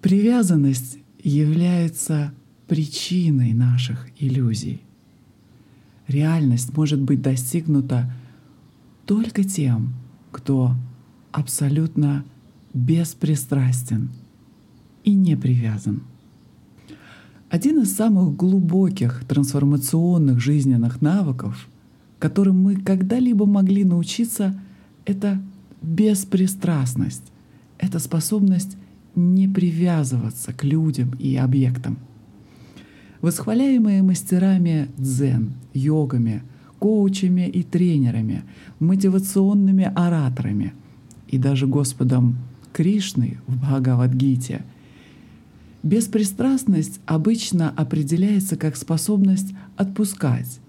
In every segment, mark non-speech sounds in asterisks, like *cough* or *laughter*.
Привязанность является причиной наших иллюзий. Реальность может быть достигнута только тем, кто абсолютно беспристрастен и не привязан. Один из самых глубоких трансформационных жизненных навыков, которым мы когда-либо могли научиться, это беспристрастность. Это способность не привязываться к людям и объектам. Восхваляемые мастерами дзен, йогами, коучами и тренерами, мотивационными ораторами и даже Господом Кришной в Бхагавадгите — Беспристрастность обычно определяется как способность отпускать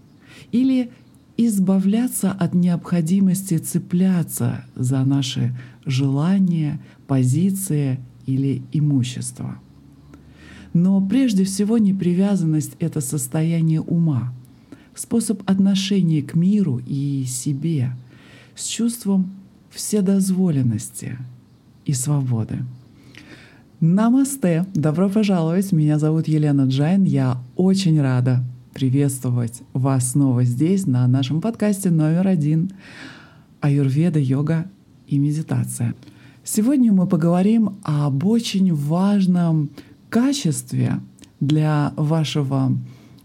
или избавляться от необходимости цепляться за наши желания, позиции или имущество. Но прежде всего непривязанность — это состояние ума, способ отношения к миру и себе с чувством вседозволенности и свободы. Намасте! Добро пожаловать! Меня зовут Елена Джайн. Я очень рада приветствовать вас снова здесь, на нашем подкасте номер один «Аюрведа, йога и медитация». Сегодня мы поговорим об очень важном качестве для вашего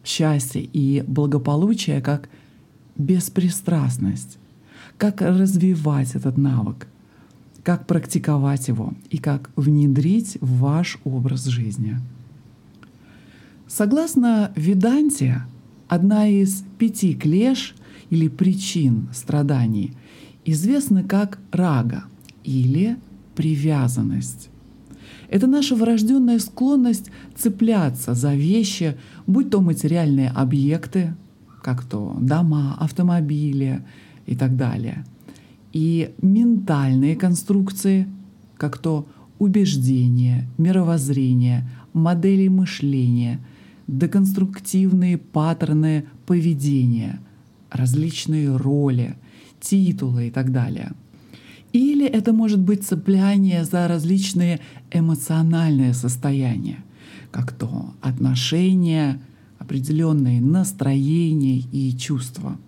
счастья и благополучия, как беспристрастность. Как развивать этот навык – как практиковать его и как внедрить в ваш образ жизни. Согласно Веданте, одна из пяти клеш или причин страданий известна как рага или привязанность. Это наша врожденная склонность цепляться за вещи, будь то материальные объекты, как то дома, автомобили и так далее – и ментальные конструкции, как то убеждения, мировоззрение, модели мышления, деконструктивные паттерны поведения, различные роли, титулы и так далее. Или это может быть цепляние за различные эмоциональные состояния, как то отношения, определенные настроения и чувства –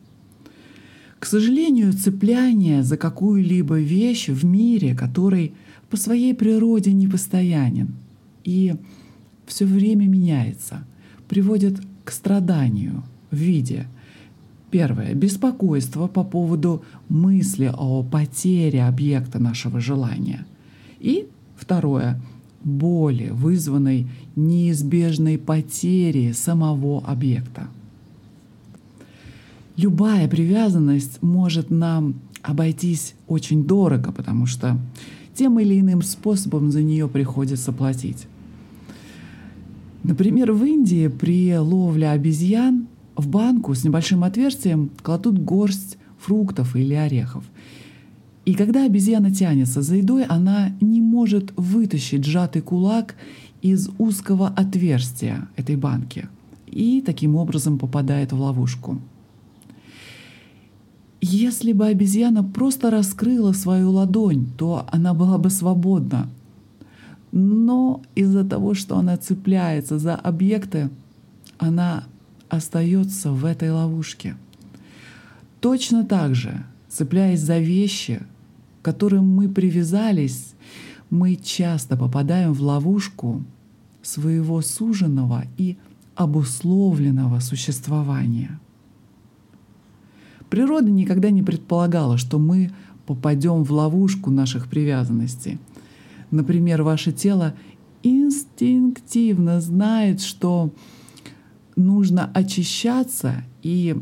к сожалению, цепляние за какую-либо вещь в мире, который по своей природе непостоянен и все время меняется, приводит к страданию в виде Первое. Беспокойство по поводу мысли о потере объекта нашего желания. И второе. Боли, вызванной неизбежной потерей самого объекта любая привязанность может нам обойтись очень дорого, потому что тем или иным способом за нее приходится платить. Например, в Индии при ловле обезьян в банку с небольшим отверстием кладут горсть фруктов или орехов. И когда обезьяна тянется за едой, она не может вытащить сжатый кулак из узкого отверстия этой банки и таким образом попадает в ловушку. Если бы обезьяна просто раскрыла свою ладонь, то она была бы свободна. Но из-за того, что она цепляется за объекты, она остается в этой ловушке. Точно так же, цепляясь за вещи, к которым мы привязались, мы часто попадаем в ловушку своего суженного и обусловленного существования — Природа никогда не предполагала, что мы попадем в ловушку наших привязанностей. Например, ваше тело инстинктивно знает, что нужно очищаться и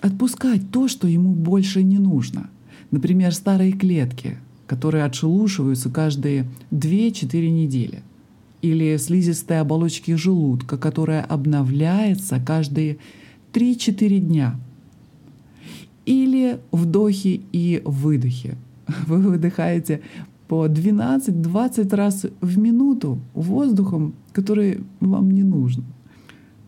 отпускать то, что ему больше не нужно. Например, старые клетки, которые отшелушиваются каждые 2-4 недели. Или слизистые оболочки желудка, которая обновляется каждые 3-4 дня – или вдохи и выдохи. *laughs* Вы выдыхаете по 12-20 раз в минуту воздухом, который вам не нужен.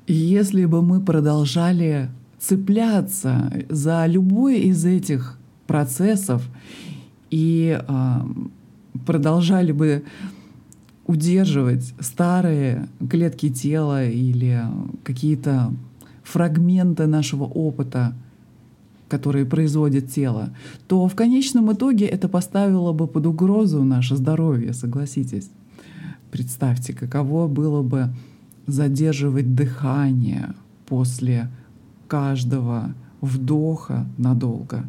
Если бы мы продолжали цепляться за любой из этих процессов и э, продолжали бы удерживать старые клетки тела или какие-то фрагменты нашего опыта, которые производит тело, то в конечном итоге это поставило бы под угрозу наше здоровье, согласитесь. Представьте, каково было бы задерживать дыхание после каждого вдоха надолго,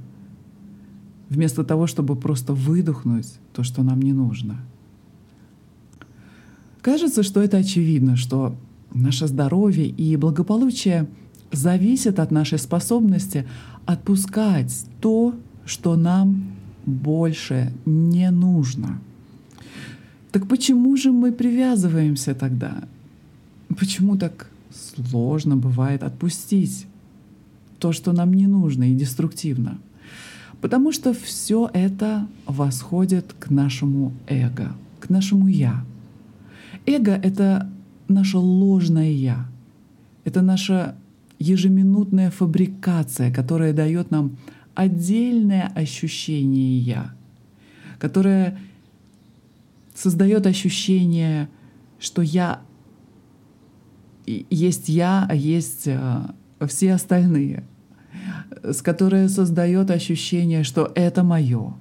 вместо того, чтобы просто выдохнуть то, что нам не нужно. Кажется, что это очевидно, что наше здоровье и благополучие зависят от нашей способности отпускать то, что нам больше не нужно. Так почему же мы привязываемся тогда? Почему так сложно бывает отпустить то, что нам не нужно и деструктивно? Потому что все это восходит к нашему эго, к нашему я. Эго — это наше ложное я. Это наша ежеминутная фабрикация, которая дает нам отдельное ощущение я, которое создает ощущение, что я есть я, а есть а, все остальные, с которой создает ощущение, что это мое,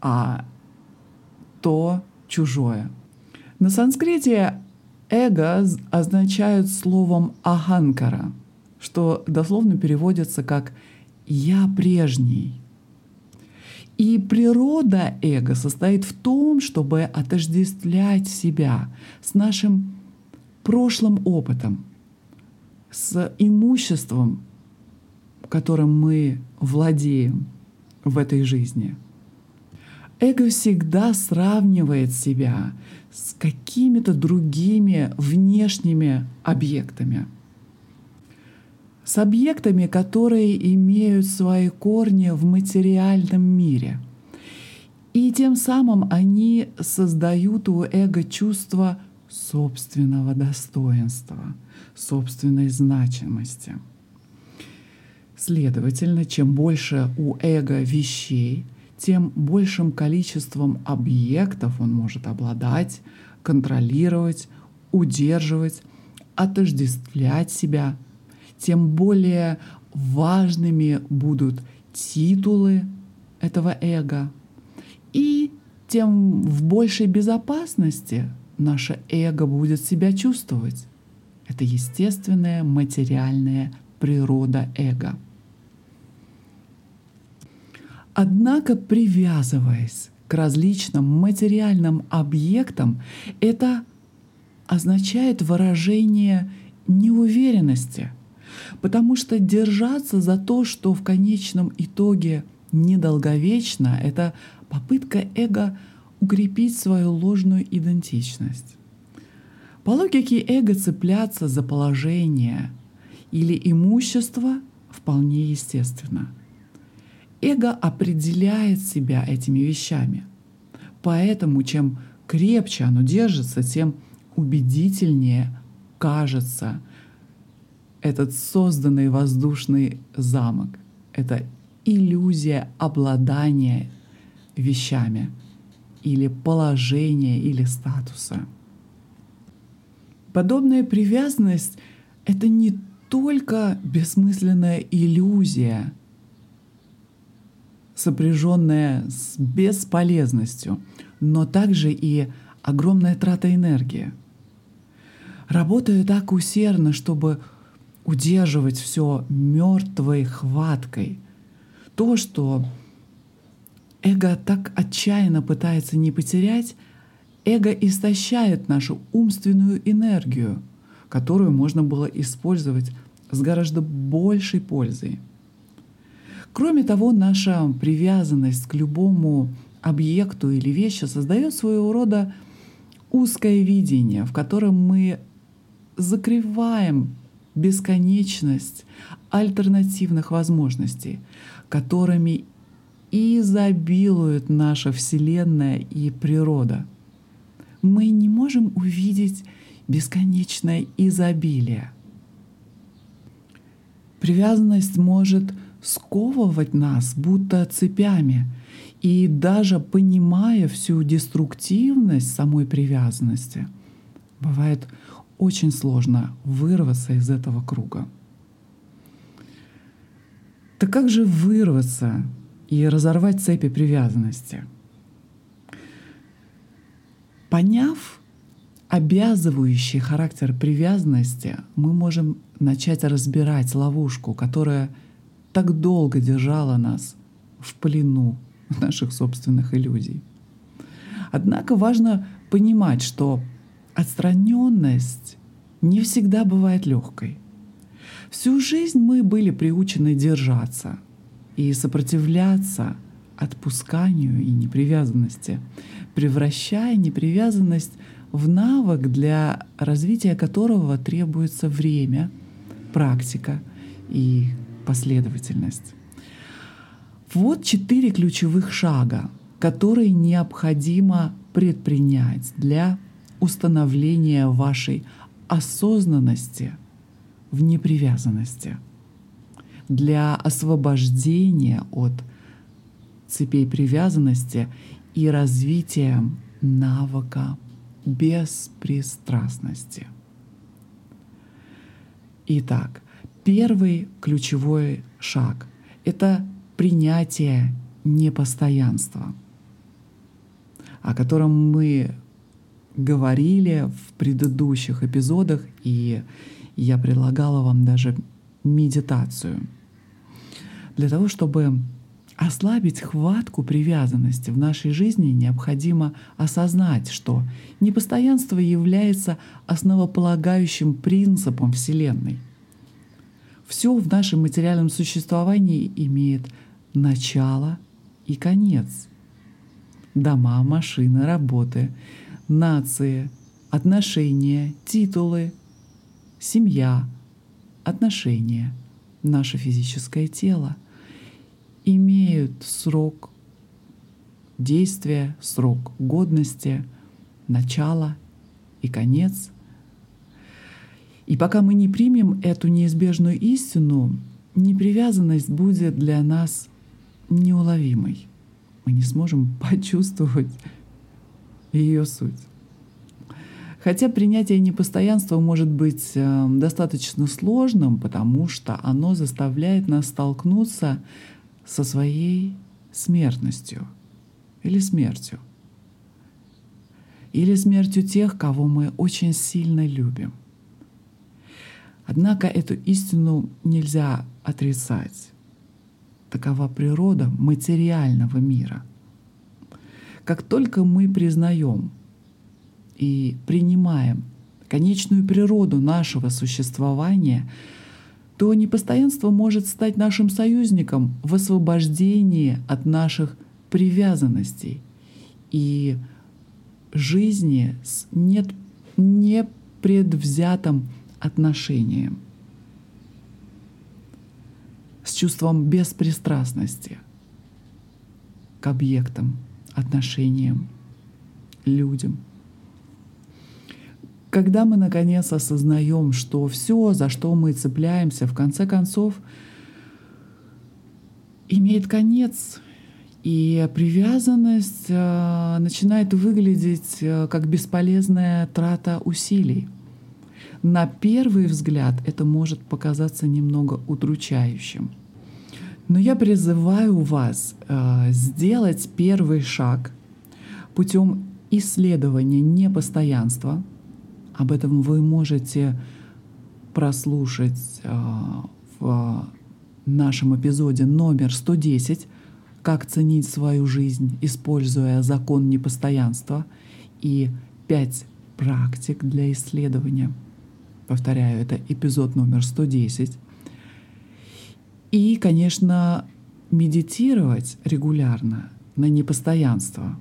а то чужое. На санскрите эго означает словом аханкара, что дословно переводится как «я прежний». И природа эго состоит в том, чтобы отождествлять себя с нашим прошлым опытом, с имуществом, которым мы владеем в этой жизни. Эго всегда сравнивает себя с какими-то другими внешними объектами. С объектами, которые имеют свои корни в материальном мире. И тем самым они создают у эго чувство собственного достоинства, собственной значимости. Следовательно, чем больше у эго вещей, тем большим количеством объектов он может обладать, контролировать, удерживать, отождествлять себя, тем более важными будут титулы этого эго, и тем в большей безопасности наше эго будет себя чувствовать. Это естественная материальная природа эго. Однако, привязываясь к различным материальным объектам, это означает выражение неуверенности, потому что держаться за то, что в конечном итоге недолговечно, это попытка эго укрепить свою ложную идентичность. По логике эго цепляться за положение или имущество вполне естественно. Эго определяет себя этими вещами. Поэтому чем крепче оно держится, тем убедительнее кажется этот созданный воздушный замок. Это иллюзия обладания вещами — или положения, или статуса. Подобная привязанность — это не только бессмысленная иллюзия, сопряженная с бесполезностью, но также и огромная трата энергии. Работаю так усердно, чтобы удерживать все мертвой хваткой. То, что эго так отчаянно пытается не потерять, эго истощает нашу умственную энергию, которую можно было использовать с гораздо большей пользой. Кроме того, наша привязанность к любому объекту или вещи создает своего рода узкое видение, в котором мы закрываем бесконечность альтернативных возможностей, которыми изобилует наша Вселенная и природа. Мы не можем увидеть бесконечное изобилие. Привязанность может сковывать нас, будто цепями, И даже понимая всю деструктивность самой привязанности, бывает очень сложно вырваться из этого круга. Так как же вырваться и разорвать цепи привязанности? Поняв обязывающий характер привязанности, мы можем начать разбирать ловушку, которая так долго держала нас в плену наших собственных иллюзий. Однако важно понимать, что отстраненность не всегда бывает легкой. Всю жизнь мы были приучены держаться и сопротивляться отпусканию и непривязанности, превращая непривязанность в навык, для развития которого требуется время, практика и последовательность. Вот четыре ключевых шага, которые необходимо предпринять для установления вашей осознанности в непривязанности, для освобождения от цепей привязанности и развития навыка беспристрастности. Итак, первый ключевой шаг — это принятие непостоянства, о котором мы говорили в предыдущих эпизодах, и я предлагала вам даже медитацию. Для того, чтобы ослабить хватку привязанности в нашей жизни, необходимо осознать, что непостоянство является основополагающим принципом Вселенной. Все в нашем материальном существовании имеет начало и конец. Дома, машины, работы, нации, отношения, титулы, семья, отношения, наше физическое тело имеют срок действия, срок годности, начало и конец. И пока мы не примем эту неизбежную истину, непривязанность будет для нас неуловимой. Мы не сможем *laughs* почувствовать ее суть. Хотя принятие непостоянства может быть э, достаточно сложным, потому что оно заставляет нас столкнуться со своей смертностью или смертью. Или смертью тех, кого мы очень сильно любим. Однако эту истину нельзя отрицать. Такова природа материального мира. Как только мы признаем и принимаем конечную природу нашего существования, то непостоянство может стать нашим союзником в освобождении от наших привязанностей и жизни с нет, непредвзятым отношением, с чувством беспристрастности к объектам, отношениям, людям. Когда мы наконец осознаем, что все, за что мы цепляемся, в конце концов, имеет конец, и привязанность э, начинает выглядеть э, как бесполезная трата усилий. На первый взгляд это может показаться немного удручающим. Но я призываю вас э, сделать первый шаг путем исследования непостоянства. Об этом вы можете прослушать э, в нашем эпизоде номер 110 «Как ценить свою жизнь, используя закон непостоянства» и пять практик для исследования – Повторяю, это эпизод номер 110. И, конечно, медитировать регулярно на непостоянство.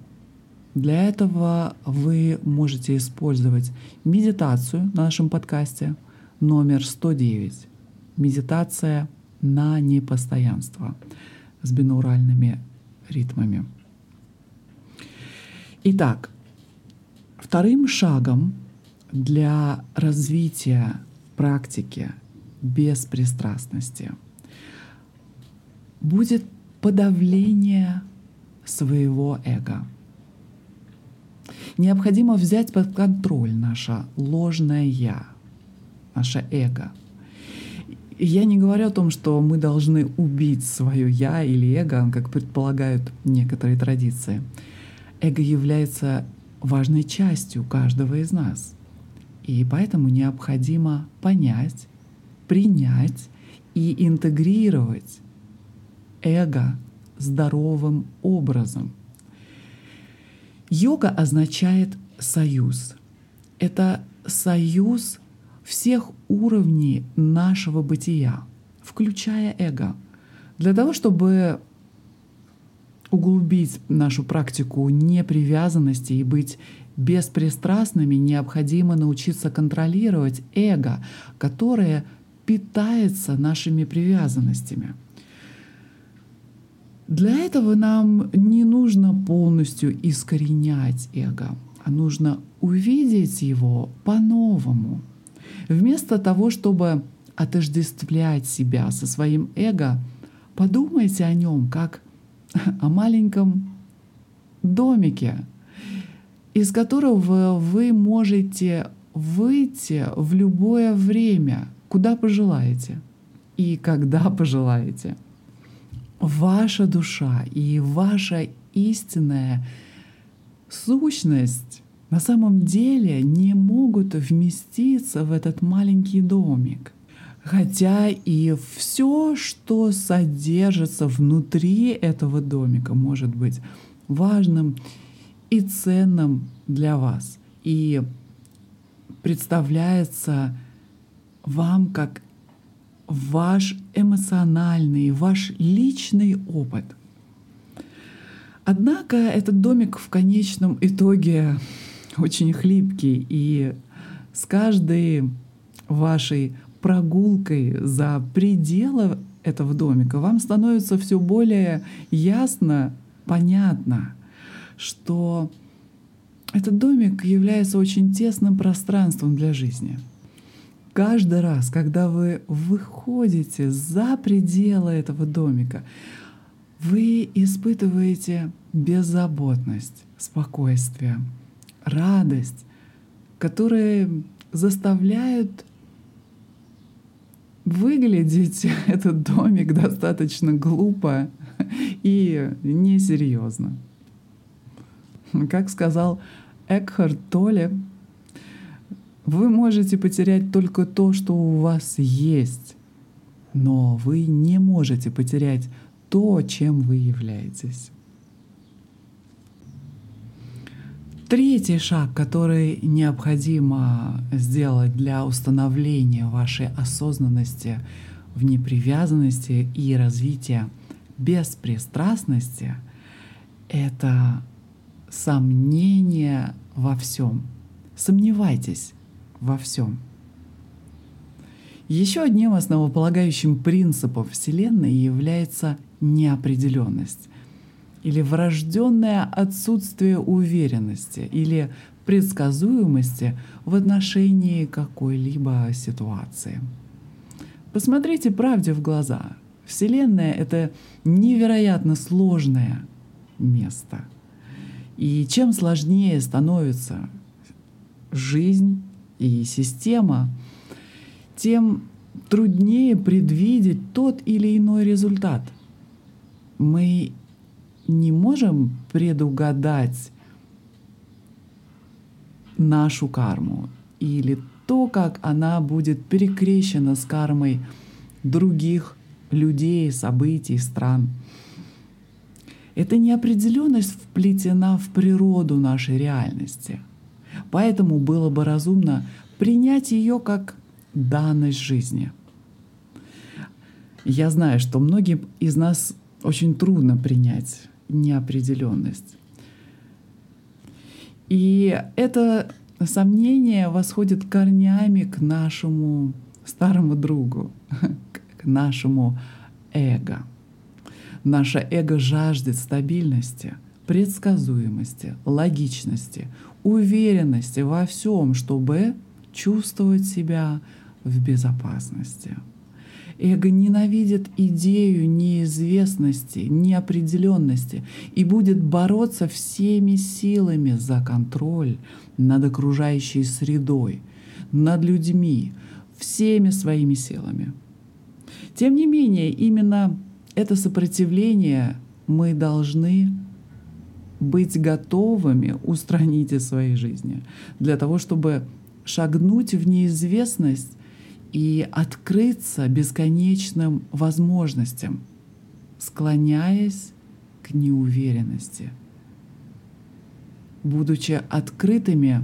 Для этого вы можете использовать медитацию на нашем подкасте номер 109. Медитация на непостоянство с бинауральными ритмами. Итак, вторым шагом для развития практики беспристрастности будет подавление своего эго. Необходимо взять под контроль наше ложное «я», наше эго. Я не говорю о том, что мы должны убить свое «я» или эго, как предполагают некоторые традиции. Эго является важной частью каждого из нас. И поэтому необходимо понять, принять и интегрировать эго здоровым образом. Йога означает союз. Это союз всех уровней нашего бытия, включая эго. Для того, чтобы углубить нашу практику непривязанности и быть беспристрастными, необходимо научиться контролировать эго, которое питается нашими привязанностями. Для этого нам не нужно полностью искоренять эго, а нужно увидеть его по-новому. Вместо того, чтобы отождествлять себя со своим эго, подумайте о нем как *laughs* о маленьком домике, из которого вы можете выйти в любое время, куда пожелаете и когда пожелаете. Ваша душа и ваша истинная сущность на самом деле не могут вместиться в этот маленький домик. Хотя и все, что содержится внутри этого домика, может быть важным и ценным для вас. И представляется вам как ваш эмоциональный, ваш личный опыт. Однако этот домик в конечном итоге очень хлипкий, и с каждой вашей прогулкой за пределы этого домика вам становится все более ясно, понятно, что этот домик является очень тесным пространством для жизни. Каждый раз, когда вы выходите за пределы этого домика, вы испытываете беззаботность, спокойствие, радость, которые заставляют выглядеть *laughs* этот домик достаточно глупо и несерьезно. Как сказал Экхард Толле, вы можете потерять только то, что у вас есть, но вы не можете потерять то, чем вы являетесь. Третий шаг, который необходимо сделать для установления вашей осознанности в непривязанности и развития беспристрастности, это сомнение во всем. Сомневайтесь во всем. Еще одним основополагающим принципом Вселенной является неопределенность или врожденное отсутствие уверенности или предсказуемости в отношении какой-либо ситуации. Посмотрите правде в глаза. Вселенная — это невероятно сложное место. И чем сложнее становится жизнь и система, тем труднее предвидеть тот или иной результат. Мы не можем предугадать нашу карму или то, как она будет перекрещена с кармой других людей, событий, стран. Эта неопределенность вплетена в природу нашей реальности. Поэтому было бы разумно принять ее как данность жизни. Я знаю, что многим из нас очень трудно принять неопределенность. И это сомнение восходит корнями к нашему старому другу, *laughs* к нашему эго. Наше эго жаждет стабильности, предсказуемости, логичности, уверенности во всем, чтобы чувствовать себя в безопасности. Эго ненавидит идею неизвестности, неопределенности и будет бороться всеми силами за контроль над окружающей средой, над людьми, всеми своими силами. Тем не менее, именно это сопротивление мы должны быть готовыми устранить из своей жизни для того, чтобы шагнуть в неизвестность и открыться бесконечным возможностям, склоняясь к неуверенности. Будучи открытыми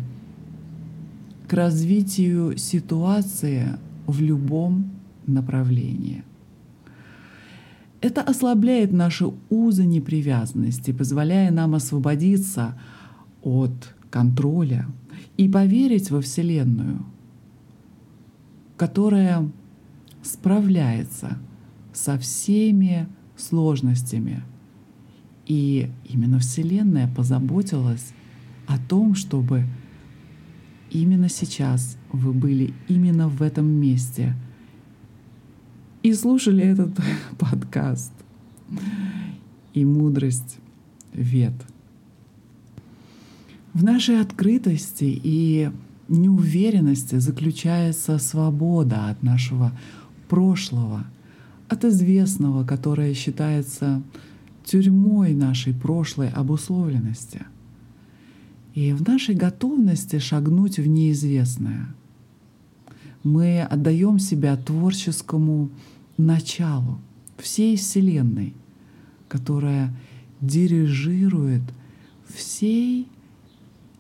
к развитию ситуации в любом направлении. Это ослабляет наши узы непривязанности, позволяя нам освободиться от контроля и поверить во Вселенную, которая справляется со всеми сложностями. И именно Вселенная позаботилась о том, чтобы именно сейчас вы были именно в этом месте и слушали этот *laughs* подкаст и мудрость вет. В нашей открытости и неуверенности заключается свобода от нашего прошлого, от известного, которое считается тюрьмой нашей прошлой обусловленности. И в нашей готовности шагнуть в неизвестное мы отдаем себя творческому началу всей Вселенной, которая дирижирует всей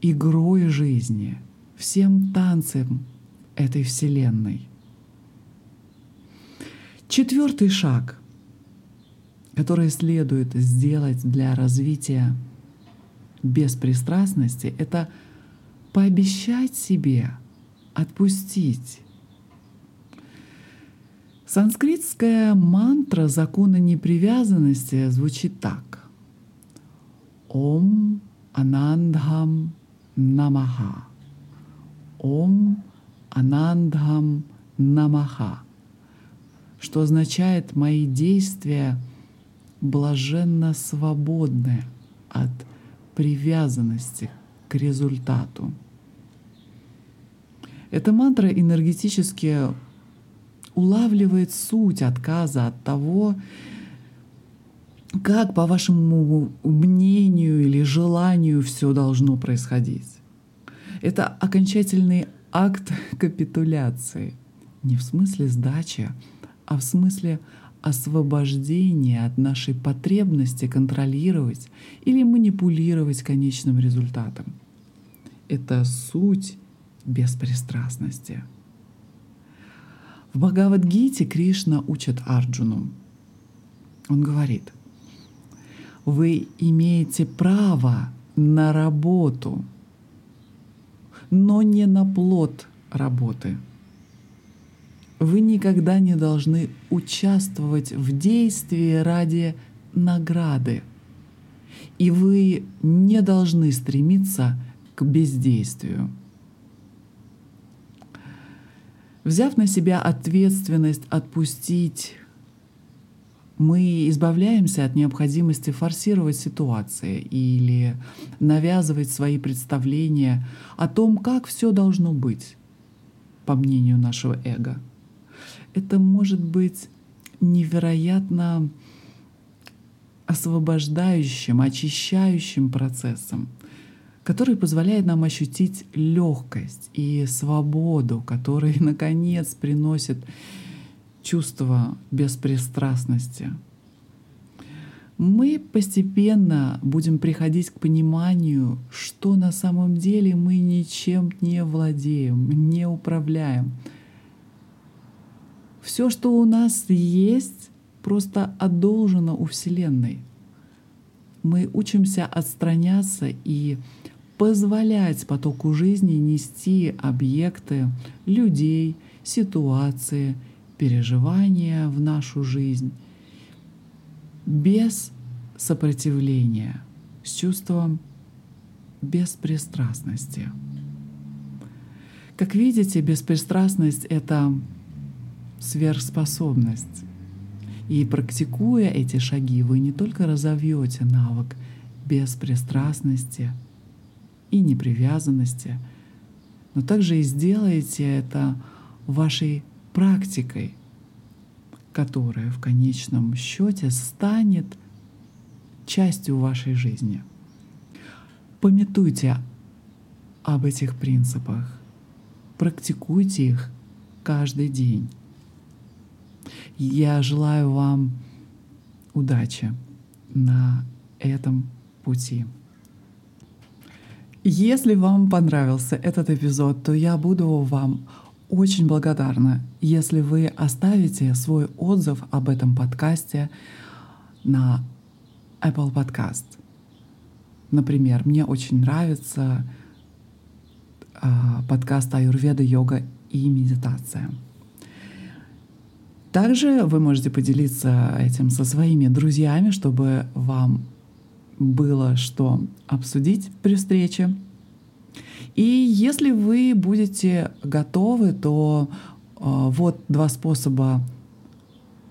игрой жизни — всем танцем этой Вселенной. Четвертый шаг, который следует сделать для развития беспристрастности, это пообещать себе отпустить. Санскритская мантра закона непривязанности звучит так. Ом Анандхам Намаха. Ом Анандхам Намаха, что означает «мои действия блаженно свободны от привязанности к результату». Эта мантра энергетически улавливает суть отказа от того, как, по вашему мнению или желанию, все должно происходить. Это окончательный акт капитуляции. Не в смысле сдачи, а в смысле освобождения от нашей потребности контролировать или манипулировать конечным результатом. Это суть беспристрастности. В Бхагавадгите Кришна учит Арджуну. Он говорит, вы имеете право на работу, но не на плод работы. Вы никогда не должны участвовать в действии ради награды. И вы не должны стремиться к бездействию. Взяв на себя ответственность отпустить мы избавляемся от необходимости форсировать ситуации или навязывать свои представления о том, как все должно быть, по мнению нашего эго. Это может быть невероятно освобождающим, очищающим процессом, который позволяет нам ощутить легкость и свободу, который, *laughs* наконец, приносит чувство беспристрастности. Мы постепенно будем приходить к пониманию, что на самом деле мы ничем не владеем, не управляем. Все, что у нас есть, просто одолжено у Вселенной. Мы учимся отстраняться и позволять потоку жизни нести объекты, людей, ситуации — переживания в нашу жизнь без сопротивления, с чувством беспристрастности. Как видите, беспристрастность — это сверхспособность. И практикуя эти шаги, вы не только разовьете навык беспристрастности и непривязанности, но также и сделаете это вашей практикой, которая в конечном счете станет частью вашей жизни. Пометуйте об этих принципах, практикуйте их каждый день. Я желаю вам удачи на этом пути. Если вам понравился этот эпизод, то я буду вам очень благодарна, если вы оставите свой отзыв об этом подкасте на Apple Podcast. Например, мне очень нравится э, подкаст Аюрведа, йога и медитация. Также вы можете поделиться этим со своими друзьями, чтобы вам было что обсудить при встрече. И если вы будете готовы, то э, вот два способа,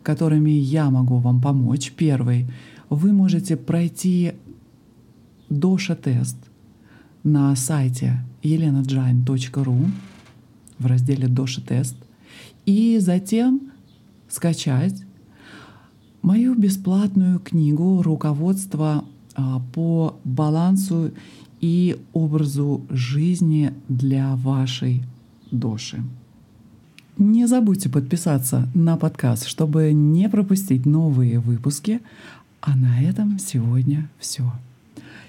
которыми я могу вам помочь. Первый. Вы можете пройти Доша-тест на сайте elenajain.ru в разделе Доша-тест и затем скачать мою бесплатную книгу «Руководство по балансу и образу жизни для вашей доши». Не забудьте подписаться на подкаст, чтобы не пропустить новые выпуски. А на этом сегодня все.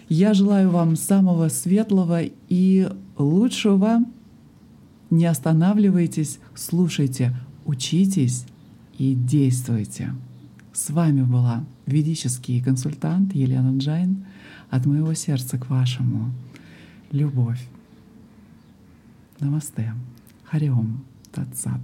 Я желаю вам самого светлого и лучшего. Не останавливайтесь, слушайте, учитесь и действуйте. С вами была ведический консультант Елена Джайн от моего сердца к вашему. Любовь. Намасте. Хариом. Татсат.